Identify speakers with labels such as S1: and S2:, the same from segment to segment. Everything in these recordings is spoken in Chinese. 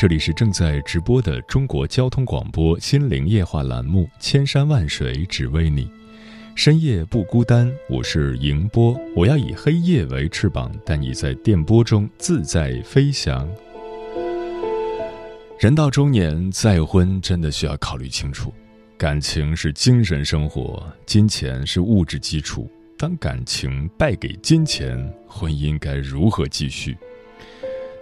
S1: 这里是正在直播的中国交通广播心灵夜话栏目《千山万水只为你》，深夜不孤单。我是迎波，我要以黑夜为翅膀，带你在电波中自在飞翔。人到中年，再婚真的需要考虑清楚。感情是精神生活，金钱是物质基础。当感情败给金钱，婚姻该如何继续？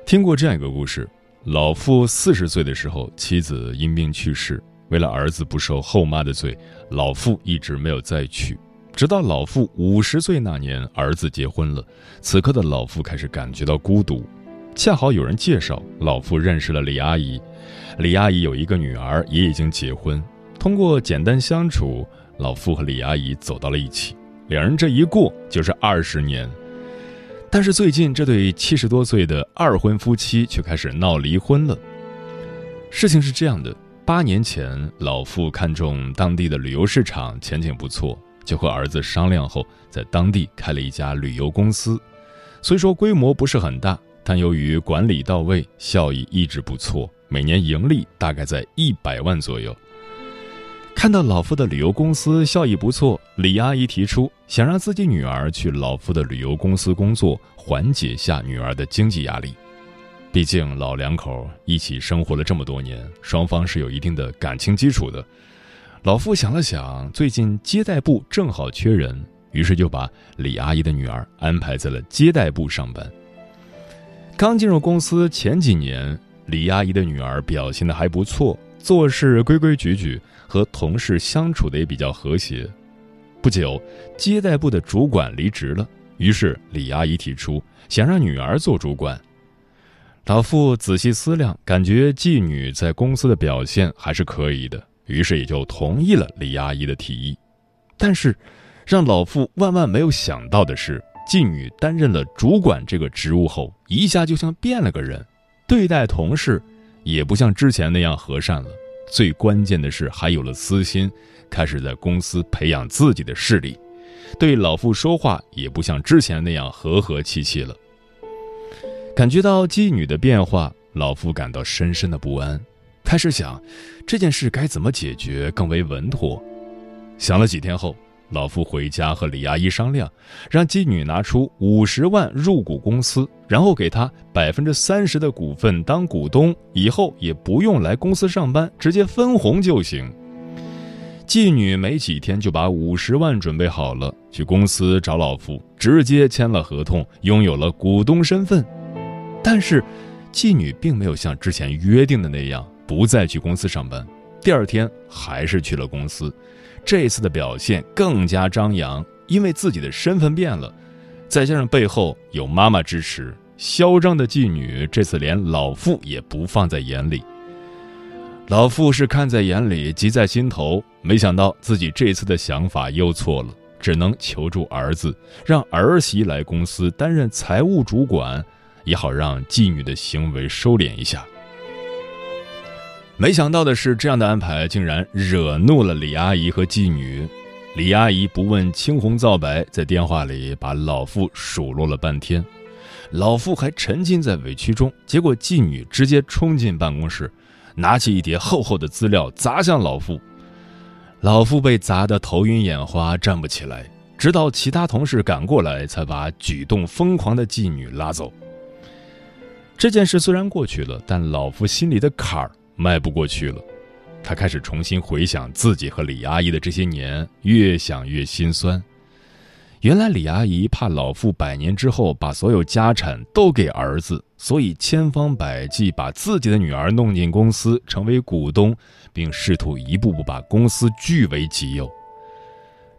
S1: 听过这样一个故事。老妇四十岁的时候，妻子因病去世。为了儿子不受后妈的罪，老妇一直没有再娶。直到老妇五十岁那年，儿子结婚了。此刻的老妇开始感觉到孤独。恰好有人介绍，老妇认识了李阿姨。李阿姨有一个女儿，也已经结婚。通过简单相处，老妇和李阿姨走到了一起。两人这一过就是二十年。但是最近，这对七十多岁的二婚夫妻却开始闹离婚了。事情是这样的：八年前，老妇看中当地的旅游市场前景不错，就和儿子商量后，在当地开了一家旅游公司。虽说规模不是很大，但由于管理到位，效益一直不错，每年盈利大概在一百万左右。看到老夫的旅游公司效益不错，李阿姨提出想让自己女儿去老夫的旅游公司工作，缓解下女儿的经济压力。毕竟老两口一起生活了这么多年，双方是有一定的感情基础的。老夫想了想，最近接待部正好缺人，于是就把李阿姨的女儿安排在了接待部上班。刚进入公司前几年，李阿姨的女儿表现的还不错，做事规规矩矩。和同事相处的也比较和谐。不久，接待部的主管离职了，于是李阿姨提出想让女儿做主管。老傅仔细思量，感觉妓女在公司的表现还是可以的，于是也就同意了李阿姨的提议。但是，让老傅万万没有想到的是，妓女担任了主管这个职务后，一下就像变了个人，对待同事也不像之前那样和善了。最关键的是，还有了私心，开始在公司培养自己的势力，对老傅说话也不像之前那样和和气气了。感觉到妓女的变化，老妇感到深深的不安，开始想这件事该怎么解决更为稳妥。想了几天后。老夫回家和李阿姨商量，让妓女拿出五十万入股公司，然后给她百分之三十的股份当股东，以后也不用来公司上班，直接分红就行。妓女没几天就把五十万准备好了，去公司找老夫，直接签了合同，拥有了股东身份。但是，妓女并没有像之前约定的那样不再去公司上班，第二天还是去了公司。这次的表现更加张扬，因为自己的身份变了，再加上背后有妈妈支持，嚣张的妓女这次连老妇也不放在眼里。老妇是看在眼里，急在心头，没想到自己这次的想法又错了，只能求助儿子，让儿媳来公司担任财务主管，也好让妓女的行为收敛一下。没想到的是，这样的安排竟然惹怒了李阿姨和妓女。李阿姨不问青红皂白，在电话里把老妇数落了半天。老妇还沉浸在委屈中，结果妓女直接冲进办公室，拿起一叠厚厚的资料砸向老妇。老妇被砸得头晕眼花，站不起来。直到其他同事赶过来，才把举动疯狂的妓女拉走。这件事虽然过去了，但老夫心里的坎儿迈不过去了。他开始重新回想自己和李阿姨的这些年，越想越心酸。原来李阿姨怕老父百年之后把所有家产都给儿子，所以千方百计把自己的女儿弄进公司，成为股东，并试图一步步把公司据为己有。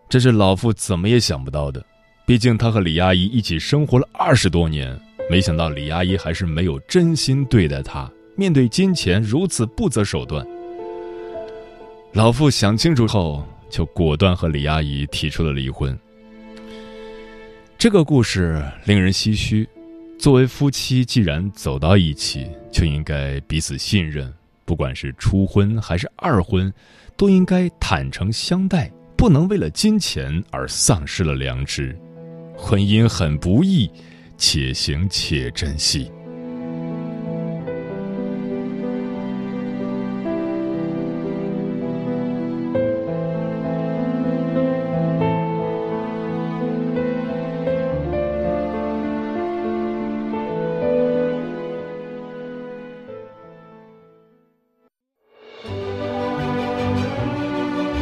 S1: 这是老父怎么也想不到的，毕竟他和李阿姨一起生活了二十多年，没想到李阿姨还是没有真心对待他，面对金钱如此不择手段。老妇想清楚后，就果断和李阿姨提出了离婚。这个故事令人唏嘘。作为夫妻，既然走到一起，就应该彼此信任。不管是初婚还是二婚，都应该坦诚相待，不能为了金钱而丧失了良知。婚姻很不易，且行且珍惜。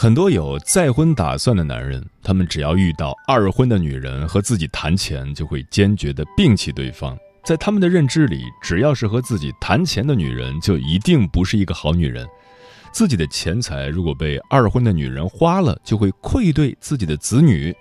S1: 很多有再婚打算的男人，他们只要遇到二婚的女人和自己谈钱，就会坚决的摒弃对方。在他们的认知里，只要是和自己谈钱的女人，就一定不是一个好女人。自己的钱财如果被二婚的女人花了，就会愧对自己的子女。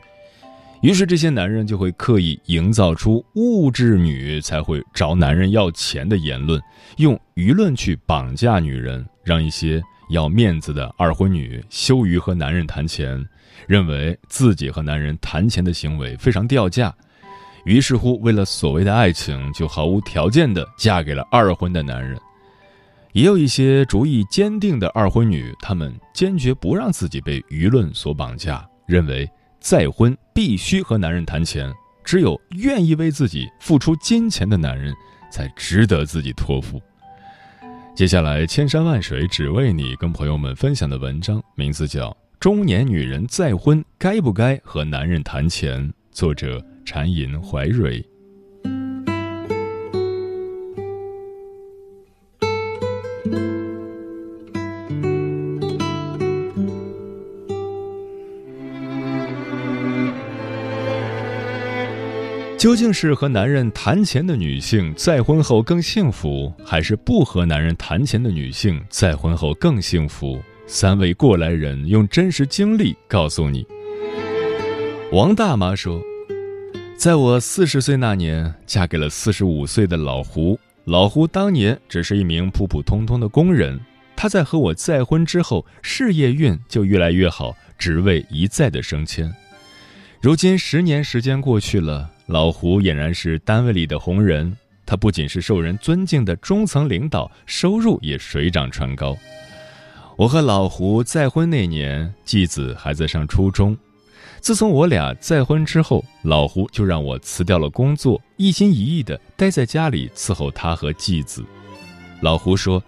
S1: 于是，这些男人就会刻意营造出物质女才会找男人要钱的言论，用舆论去绑架女人，让一些。要面子的二婚女羞于和男人谈钱，认为自己和男人谈钱的行为非常掉价，于是乎为了所谓的爱情，就毫无条件的嫁给了二婚的男人。也有一些主意坚定的二婚女，她们坚决不让自己被舆论所绑架，认为再婚必须和男人谈钱，只有愿意为自己付出金钱的男人，才值得自己托付。接下来，千山万水只为你，跟朋友们分享的文章名字叫《中年女人再婚该不该和男人谈钱》，作者禅吟怀蕊。究竟是和男人谈钱的女性再婚后更幸福，还是不和男人谈钱的女性再婚后更幸福？三位过来人用真实经历告诉你。王大妈说：“在我四十岁那年，嫁给了四十五岁的老胡。老胡当年只是一名普普通通的工人，他在和我再婚之后，事业运就越来越好，职位一再的升迁。如今十年时间过去了。”老胡俨然是单位里的红人，他不仅是受人尊敬的中层领导，收入也水涨船高。我和老胡再婚那年，继子还在上初中。自从我俩再婚之后，老胡就让我辞掉了工作，一心一意地待在家里伺候他和继子。老胡说，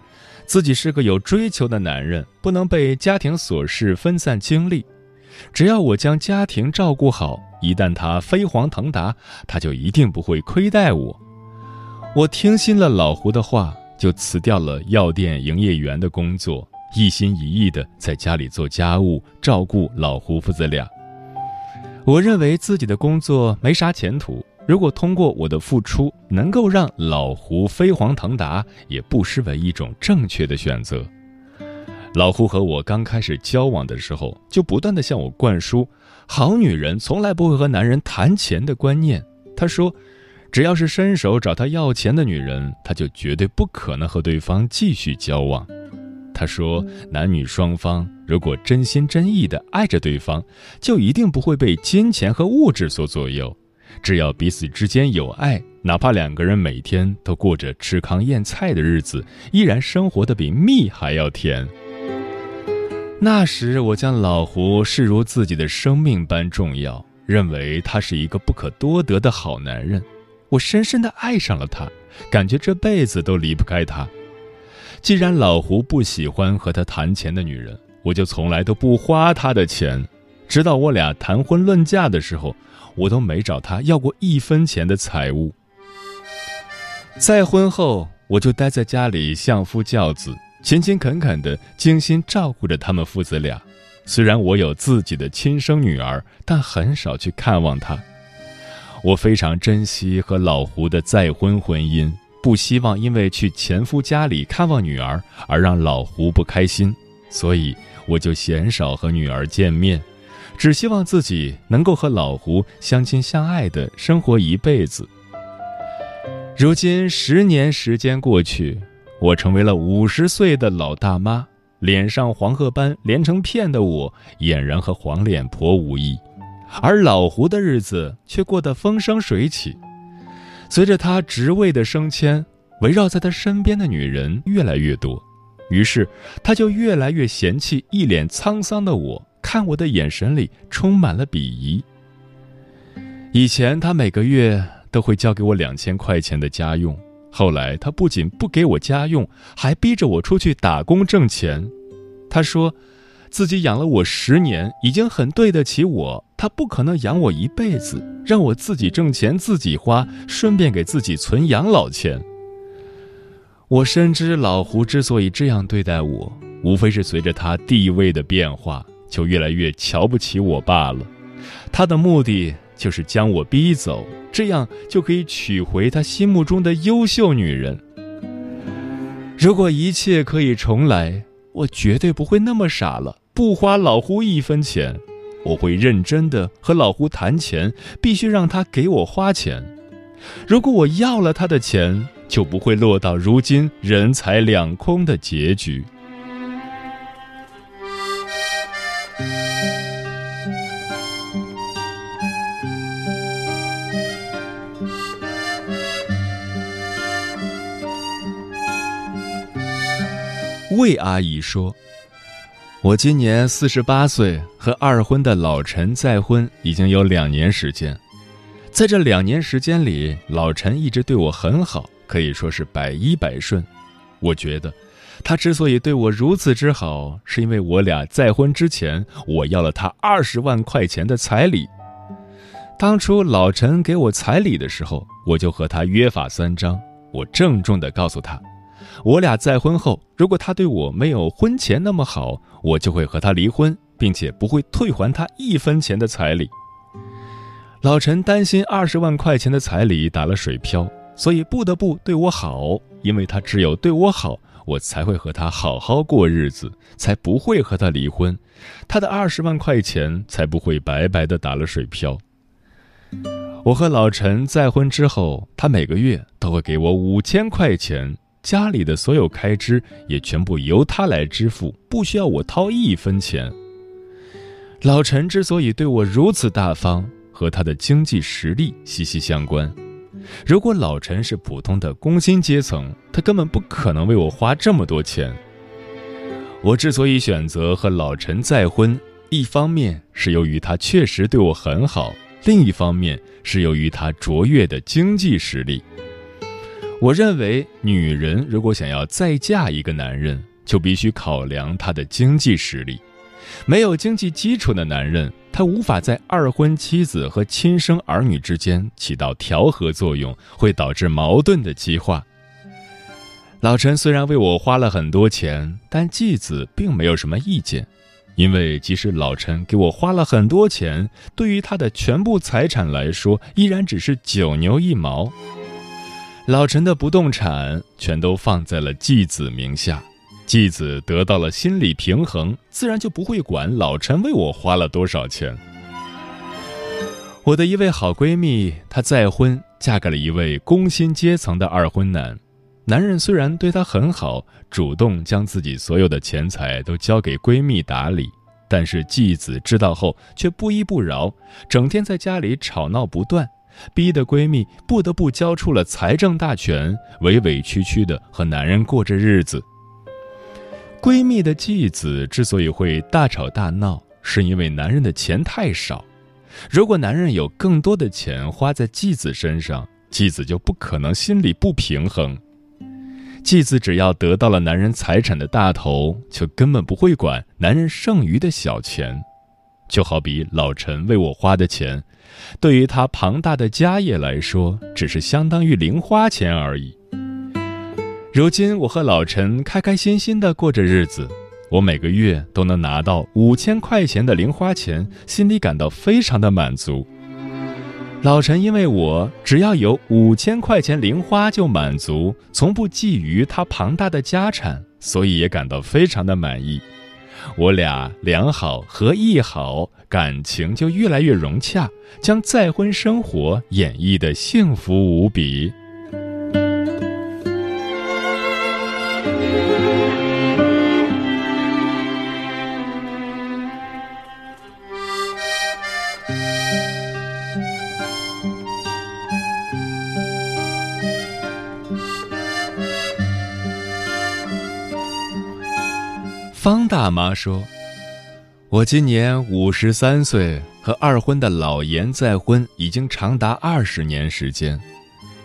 S1: 自己是个有追求的男人，不能被家庭琐事分散精力。只要我将家庭照顾好，一旦他飞黄腾达，他就一定不会亏待我。我听信了老胡的话，就辞掉了药店营业员的工作，一心一意的在家里做家务，照顾老胡父子俩。我认为自己的工作没啥前途，如果通过我的付出能够让老胡飞黄腾达，也不失为一种正确的选择。老胡和我刚开始交往的时候，就不断的向我灌输“好女人从来不会和男人谈钱”的观念。他说，只要是伸手找他要钱的女人，他就绝对不可能和对方继续交往。他说：“男女双方如果真心真意的爱着对方，就一定不会被金钱和物质所左右。只要彼此之间有爱，哪怕两个人每天都过着吃糠咽菜的日子，依然生活的比蜜还要甜。”那时，我将老胡视如自己的生命般重要，认为他是一个不可多得的好男人。我深深的爱上了他，感觉这辈子都离不开他。既然老胡不喜欢和他谈钱的女人，我就从来都不花他的钱。直到我俩谈婚论嫁的时候，我都没找他要过一分钱的财物。再婚后，我就待在家里相夫教子，勤勤恳恳的精心照顾着他们父子俩。虽然我有自己的亲生女儿，但很少去看望她。我非常珍惜和老胡的再婚婚姻。不希望因为去前夫家里看望女儿而让老胡不开心，所以我就鲜少和女儿见面，只希望自己能够和老胡相亲相爱的生活一辈子。如今十年时间过去，我成为了五十岁的老大妈，脸上黄褐斑连成片的我，俨然和黄脸婆无异，而老胡的日子却过得风生水起。随着他职位的升迁，围绕在他身边的女人越来越多，于是他就越来越嫌弃一脸沧桑的我，看我的眼神里充满了鄙夷。以前他每个月都会交给我两千块钱的家用，后来他不仅不给我家用，还逼着我出去打工挣钱。他说。自己养了我十年，已经很对得起我。他不可能养我一辈子，让我自己挣钱自己花，顺便给自己存养老钱。我深知老胡之所以这样对待我，无非是随着他地位的变化，就越来越瞧不起我罢了。他的目的就是将我逼走，这样就可以娶回他心目中的优秀女人。如果一切可以重来，我绝对不会那么傻了。不花老胡一分钱，我会认真的和老胡谈钱，必须让他给我花钱。如果我要了他的钱，就不会落到如今人财两空的结局。魏阿姨说。我今年四十八岁，和二婚的老陈再婚已经有两年时间。在这两年时间里，老陈一直对我很好，可以说是百依百顺。我觉得，他之所以对我如此之好，是因为我俩再婚之前，我要了他二十万块钱的彩礼。当初老陈给我彩礼的时候，我就和他约法三章，我郑重地告诉他。我俩再婚后，如果他对我没有婚前那么好，我就会和他离婚，并且不会退还他一分钱的彩礼。老陈担心二十万块钱的彩礼打了水漂，所以不得不对我好，因为他只有对我好，我才会和他好好过日子，才不会和他离婚，他的二十万块钱才不会白白的打了水漂。我和老陈再婚之后，他每个月都会给我五千块钱。家里的所有开支也全部由他来支付，不需要我掏一分钱。老陈之所以对我如此大方，和他的经济实力息息相关。如果老陈是普通的工薪阶层，他根本不可能为我花这么多钱。我之所以选择和老陈再婚，一方面是由于他确实对我很好，另一方面是由于他卓越的经济实力。我认为，女人如果想要再嫁一个男人，就必须考量他的经济实力。没有经济基础的男人，他无法在二婚妻子和亲生儿女之间起到调和作用，会导致矛盾的激化。老陈虽然为我花了很多钱，但继子并没有什么意见，因为即使老陈给我花了很多钱，对于他的全部财产来说，依然只是九牛一毛。老陈的不动产全都放在了继子名下，继子得到了心理平衡，自然就不会管老陈为我花了多少钱。我的一位好闺蜜，她再婚，嫁给了一位工薪阶层的二婚男，男人虽然对她很好，主动将自己所有的钱财都交给闺蜜打理，但是继子知道后却不依不饶，整天在家里吵闹不断，逼得闺蜜不得不交出了财政大权，委委屈屈的和男人过着日子。闺蜜的继子之所以会大吵大闹，是因为男人的钱太少。如果男人有更多的钱花在继子身上，继子就不可能心里不平衡。继子只要得到了男人财产的大头，就根本不会管男人剩余的小钱。就好比老陈为我花的钱，对于他庞大的家业来说，只是相当于零花钱而已。如今我和老陈开开心心的过着日子。我每个月都能拿到五千块钱的零花钱，心里感到非常的满足。老陈因为我只要有五千块钱零花就满足，从不觊觎他庞大的家产，所以也感到非常的满意。我俩良好合意好，感情就越来越融洽，将再婚生活演绎的幸福无比。方大妈说：“我今年五十三岁，和二婚的老严再婚已经长达二十年时间。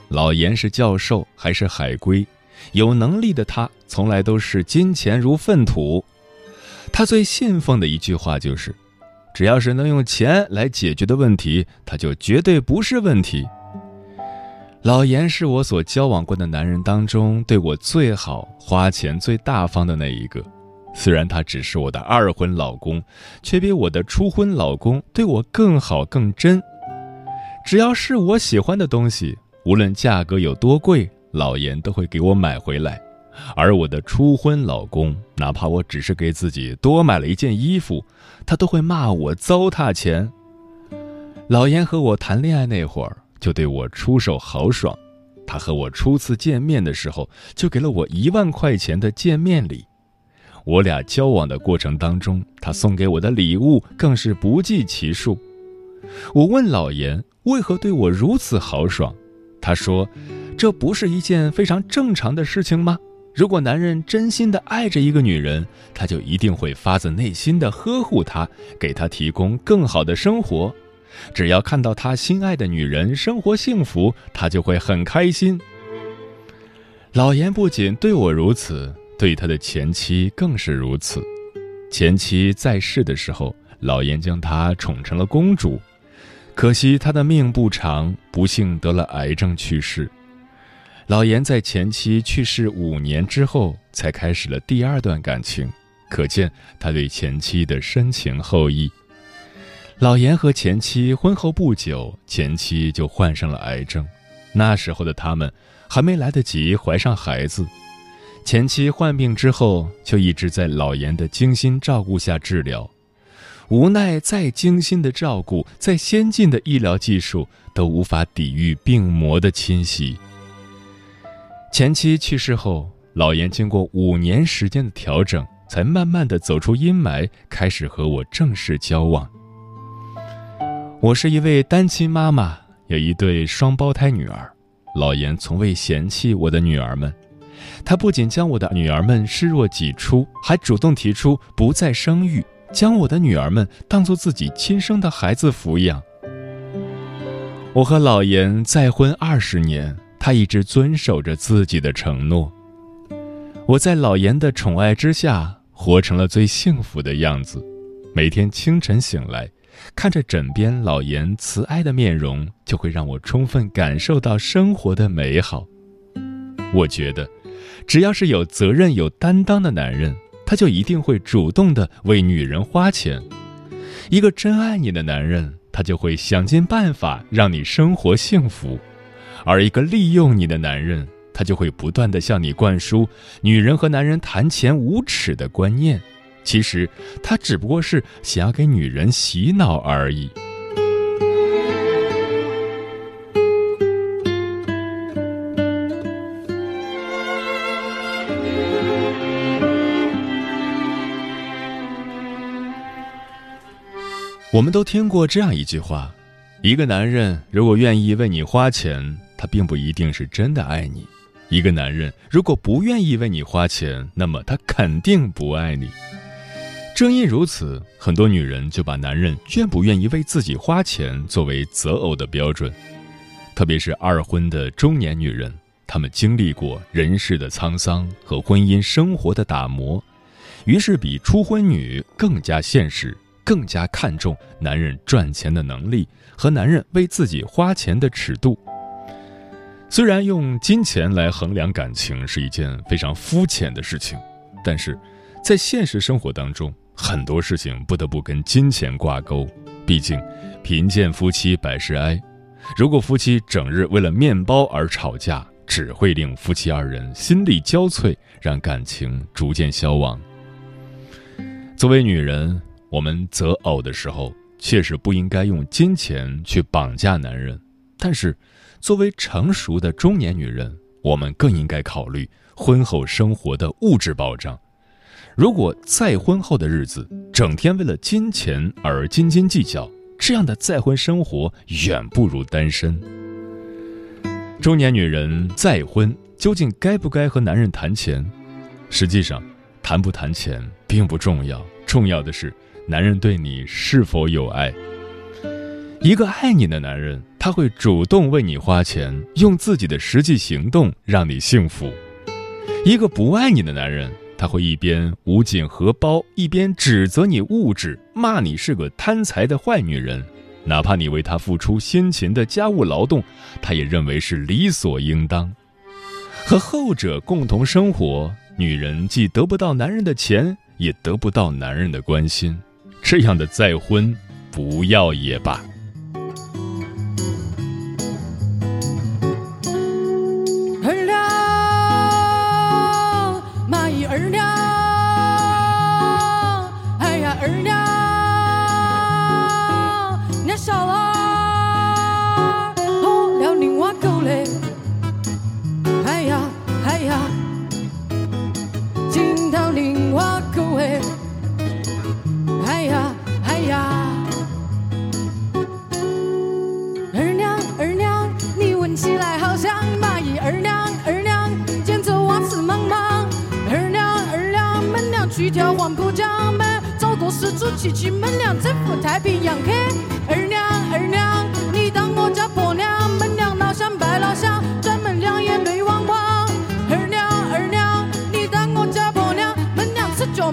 S1: 老严是教授，还是海归，有能力的他从来都是金钱如粪土。他最信奉的一句话就是：只要是能用钱来解决的问题，他就绝对不是问题。老严是我所交往过的男人当中对我最好、花钱最大方的那一个。”虽然他只是我的二婚老公，却比我的初婚老公对我更好更真。只要是我喜欢的东西，无论价格有多贵，老严都会给我买回来。而我的初婚老公，哪怕我只是给自己多买了一件衣服，他都会骂我糟蹋钱。老严和我谈恋爱那会儿，就对我出手豪爽。他和我初次见面的时候，就给了我一万块钱的见面礼。我俩交往的过程当中，他送给我的礼物更是不计其数。我问老严为何对我如此豪爽，他说：“这不是一件非常正常的事情吗？如果男人真心的爱着一个女人，他就一定会发自内心的呵护她，给她提供更好的生活。只要看到他心爱的女人生活幸福，他就会很开心。”老严不仅对我如此。对他的前妻更是如此。前妻在世的时候，老严将她宠成了公主。可惜她的命不长，不幸得了癌症去世。老严在前妻去世五年之后，才开始了第二段感情，可见他对前妻的深情厚谊。老严和前妻婚后不久，前妻就患上了癌症。那时候的他们还没来得及怀上孩子。前妻患病之后，就一直在老严的精心照顾下治疗。无奈，再精心的照顾，再先进的医疗技术，都无法抵御病魔的侵袭。前妻去世后，老严经过五年时间的调整，才慢慢的走出阴霾，开始和我正式交往。我是一位单亲妈妈，有一对双胞胎女儿。老严从未嫌弃我的女儿们。他不仅将我的女儿们视若己出，还主动提出不再生育，将我的女儿们当做自己亲生的孩子抚养。我和老严再婚二十年，他一直遵守着自己的承诺。我在老严的宠爱之下，活成了最幸福的样子。每天清晨醒来，看着枕边老严慈爱的面容，就会让我充分感受到生活的美好。我觉得。只要是有责任、有担当的男人，他就一定会主动的为女人花钱。一个真爱你的男人，他就会想尽办法让你生活幸福；而一个利用你的男人，他就会不断的向你灌输女人和男人谈钱无耻的观念。其实，他只不过是想要给女人洗脑而已。我们都听过这样一句话：一个男人如果愿意为你花钱，他并不一定是真的爱你；一个男人如果不愿意为你花钱，那么他肯定不爱你。正因如此，很多女人就把男人愿不愿意为自己花钱作为择偶的标准，特别是二婚的中年女人，她们经历过人世的沧桑和婚姻生活的打磨，于是比初婚女更加现实。更加看重男人赚钱的能力和男人为自己花钱的尺度。虽然用金钱来衡量感情是一件非常肤浅的事情，但是在现实生活当中，很多事情不得不跟金钱挂钩。毕竟，贫贱夫妻百事哀。如果夫妻整日为了面包而吵架，只会令夫妻二人心力交瘁，让感情逐渐消亡。作为女人。我们择偶的时候，确实不应该用金钱去绑架男人，但是，作为成熟的中年女人，我们更应该考虑婚后生活的物质保障。如果再婚后的日子整天为了金钱而斤斤计较，这样的再婚生活远不如单身。中年女人再婚究竟该不该和男人谈钱？实际上，谈不谈钱并不重要，重要的是。男人对你是否有爱？一个爱你的男人，他会主动为你花钱，用自己的实际行动让你幸福；一个不爱你的男人，他会一边捂紧荷包，一边指责你物质，骂你是个贪财的坏女人。哪怕你为他付出辛勤的家务劳动，他也认为是理所应当。和后者共同生活，女人既得不到男人的钱，也得不到男人的关心。这样的再婚，不要也罢。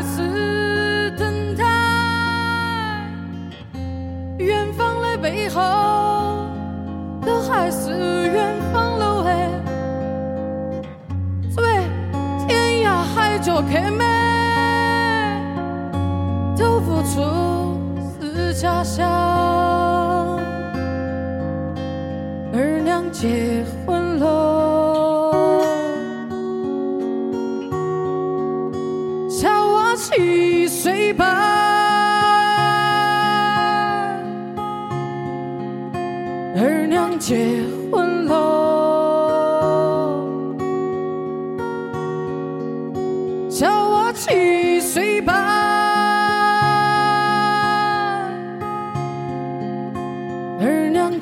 S2: 路的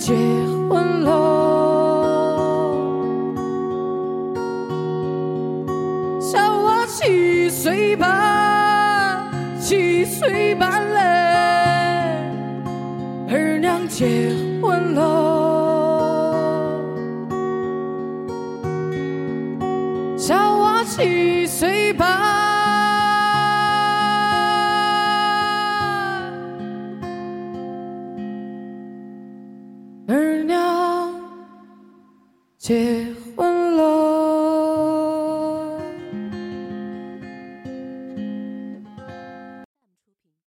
S2: 结婚了，小娃七岁半，七岁半嘞，二娘结婚了。